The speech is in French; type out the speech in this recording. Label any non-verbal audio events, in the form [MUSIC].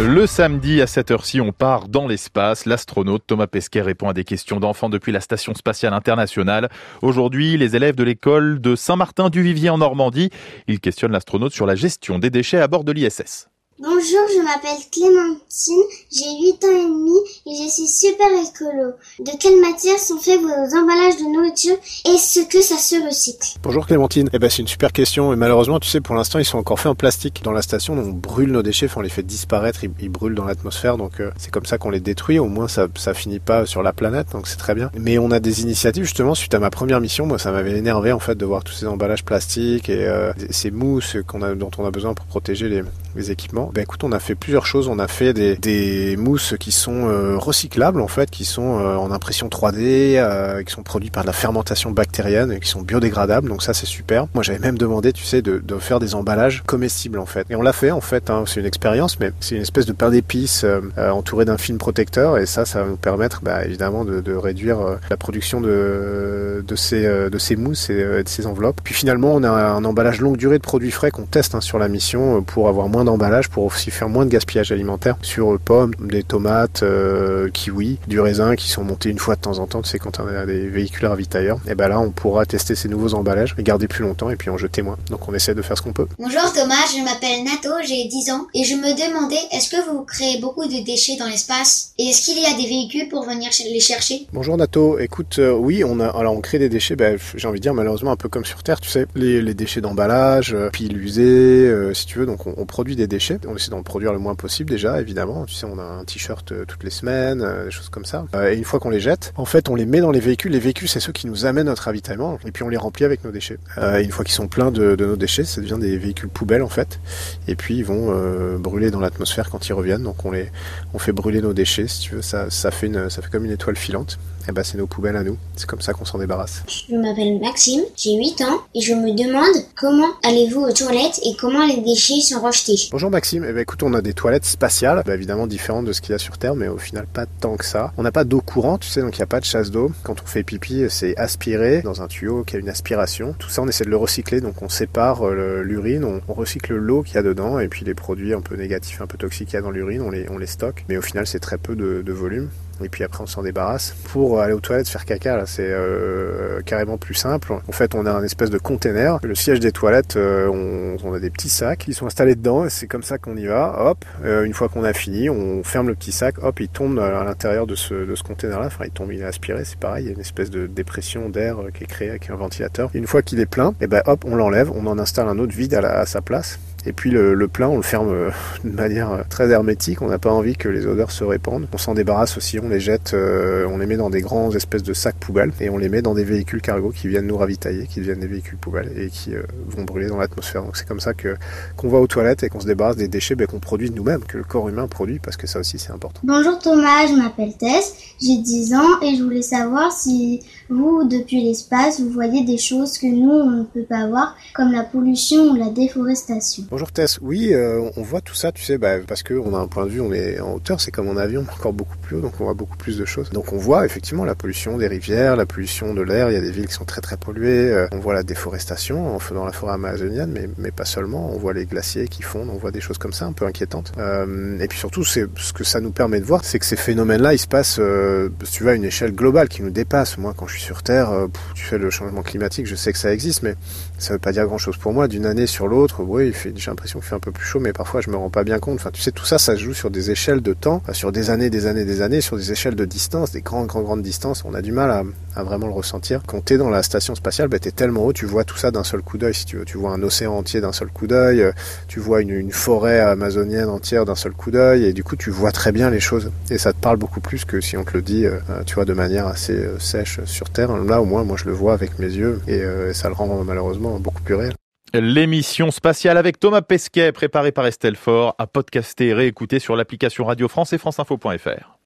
Le samedi à cette heure-ci, on part dans l'espace. L'astronaute Thomas Pesquet répond à des questions d'enfants depuis la Station spatiale internationale. Aujourd'hui, les élèves de l'école de Saint-Martin-du-Vivier en Normandie, ils questionnent l'astronaute sur la gestion des déchets à bord de l'ISS. Bonjour, je m'appelle Clémentine, j'ai 8 ans et demi et je suis super écolo. De quelle matière sont faits vos emballages de nourriture et ce que ça se recycle Bonjour Clémentine, eh ben, c'est une super question et malheureusement tu sais pour l'instant ils sont encore faits en plastique. Dans la station on brûle nos déchets, on les fait disparaître, ils, brûlent dans l'atmosphère donc euh, c'est comme ça qu'on les détruit, au moins ça, ça finit pas sur la planète donc c'est très bien. Mais on a des initiatives justement suite à ma première mission, moi ça m'avait énervé en fait de voir tous ces emballages plastiques et euh, ces mousses qu'on a, dont on a besoin pour protéger les, les équipements ben écoute, on a fait plusieurs choses. On a fait des, des mousses qui sont euh, recyclables en fait, qui sont euh, en impression 3D, euh, qui sont produits par de la fermentation bactérienne et qui sont biodégradables. Donc ça c'est super. Moi j'avais même demandé, tu sais, de, de, faire des emballages comestibles en fait. Et on l'a fait en fait. Hein. C'est une expérience, mais c'est une espèce de pain d'épices entouré d'un film protecteur et ça, ça va nous permettre bah, évidemment de, de, réduire la production de, de ces de ces mousses et de ces enveloppes. Puis finalement, on a un emballage longue durée de produits frais qu'on teste hein, sur la mission pour avoir moins d'emballage pour aussi faire moins de gaspillage alimentaire sur pommes, des tomates, euh, kiwis, du raisin qui sont montés une fois de temps en temps, tu sais, quand on a des véhicules ravitailleurs. Et ben là, on pourra tester ces nouveaux emballages, les garder plus longtemps et puis en jeter moins. Donc on essaie de faire ce qu'on peut. Bonjour Thomas, je m'appelle Nato, j'ai 10 ans et je me demandais, est-ce que vous créez beaucoup de déchets dans l'espace et est-ce qu'il y a des véhicules pour venir les chercher? Bonjour Nato, écoute, euh, oui, on a, alors on crée des déchets, ben, j'ai envie de dire malheureusement un peu comme sur Terre, tu sais, les, les déchets d'emballage, euh, piles usées, si tu veux, donc on, on produit des déchets on essaie d'en produire le moins possible déjà, évidemment. Tu sais, on a un t-shirt euh, toutes les semaines, euh, des choses comme ça. Euh, et une fois qu'on les jette, en fait, on les met dans les véhicules. Les véhicules, c'est ceux qui nous amènent notre ravitaillement. Et puis on les remplit avec nos déchets. et une fois qu'ils sont pleins de, nos déchets, ça devient des véhicules poubelles en fait. Et puis ils vont brûler dans l'atmosphère quand ils reviennent. Donc on les, on fait brûler nos déchets, si tu veux. Ça, ça fait une, ça fait comme une étoile filante eh ben, c'est nos poubelles à nous. C'est comme ça qu'on s'en débarrasse. Je m'appelle Maxime, j'ai 8 ans et je me demande comment allez-vous aux toilettes et comment les déchets sont rejetés. Bonjour Maxime, eh ben, écoute, on a des toilettes spatiales, bah, évidemment différentes de ce qu'il y a sur Terre, mais au final pas tant que ça. On n'a pas d'eau courante, tu sais, donc il n'y a pas de chasse d'eau. Quand on fait pipi, c'est aspiré dans un tuyau qui a une aspiration. Tout ça, on essaie de le recycler, donc on sépare euh, l'urine, on, recycle l'eau qu'il y a dedans et puis les produits un peu négatifs, un peu toxiques qu'il y a dans l'urine, on les, on les stocke. Mais au final, c'est très peu de, de volume et puis après on s'en débarrasse. Pour aller aux toilettes faire caca, là, c'est euh, carrément plus simple. En fait, on a un espèce de container. Le siège des toilettes, euh, on, on, a des petits sacs qui sont installés dedans c'est comme ça qu'on y va. Hop, euh, une fois qu'on a fini, on ferme le petit sac. Hop, il tombe à l'intérieur de ce, de ce container-là. Enfin, il tombe, il est aspiré, c'est pareil. Il y a une espèce de dépression d'air qui est créée avec un ventilateur. une fois qu'il est plein, et eh ben hop, on l'enlève, on en installe un autre vide à sa place. Et puis le, le, plein, on le ferme euh, [LAUGHS] de manière euh, très hermétique. On n'a pas envie que les odeurs se répandent. On s'en débarrasse aussi. On les jette, euh, on les met dans des grands espèces de sacs poubelles et on les met dans des véhicules cargo qui viennent nous ravitailler, qui deviennent des véhicules poubelles et qui vont brûler dans l'atmosphère. Donc c'est comme ça que qu'on va aux toilettes et qu'on se débarrasse des déchets ben, qu'on produit nous-mêmes, que le corps humain produit, parce que ça aussi c'est important. Bonjour Thomas, je m'appelle Tess, j'ai 10 ans et je voulais savoir si vous, depuis l'espace, vous voyez des choses que nous on ne peut pas voir, comme la pollution ou la déforestation. Bonjour Tess, oui, euh, on voit tout ça, tu sais, bah, parce qu'on a un point de vue, on est en hauteur, c'est comme en avion, [LAUGHS] encore beaucoup plus haut, donc on voit beaucoup plus de choses. Donc on voit effectivement la pollution des rivières, la pollution de l'air, il y a des villes qui sont très très polluées, euh, on voit la déforestation en faisant la forêt amazonienne, mais, mais pas seulement, on voit les glaciers qui fondent, on voit des choses comme ça un peu inquiétantes. Euh, et puis surtout, c'est ce que ça nous permet de voir, c'est que ces phénomènes-là, ils se passent, euh, tu vois, à une échelle globale qui nous dépasse. Moi, quand je sur Terre, euh, tu fais le changement climatique, je sais que ça existe, mais ça veut pas dire grand-chose pour moi. D'une année sur l'autre, oui, j'ai l'impression qu'il fait un peu plus chaud, mais parfois je me rends pas bien compte. Enfin, tu sais, tout ça, ça se joue sur des échelles de temps, sur des années, des années, des années, sur des échelles de distance, des grandes, grandes, grandes distances. On a du mal à, vraiment le ressentir. Quand t'es dans la station spatiale, bah, t'es tellement haut, tu vois tout ça d'un seul coup d'œil, si tu veux. Tu vois un océan entier d'un seul coup d'œil, euh, tu vois une, une forêt amazonienne entière d'un seul coup d'œil, et du coup, tu vois très bien les choses. Et ça te parle beaucoup plus que si on te le dit, euh, tu vois, de manière assez sèche sur Terre. Là, au moins, moi, je le vois avec mes yeux, et ça le rend malheureusement beaucoup plus réel. L'émission spatiale avec Thomas Pesquet, préparée par Estelle Fort, à podcaster et réécouter sur l'application Radio France et franceinfo.fr.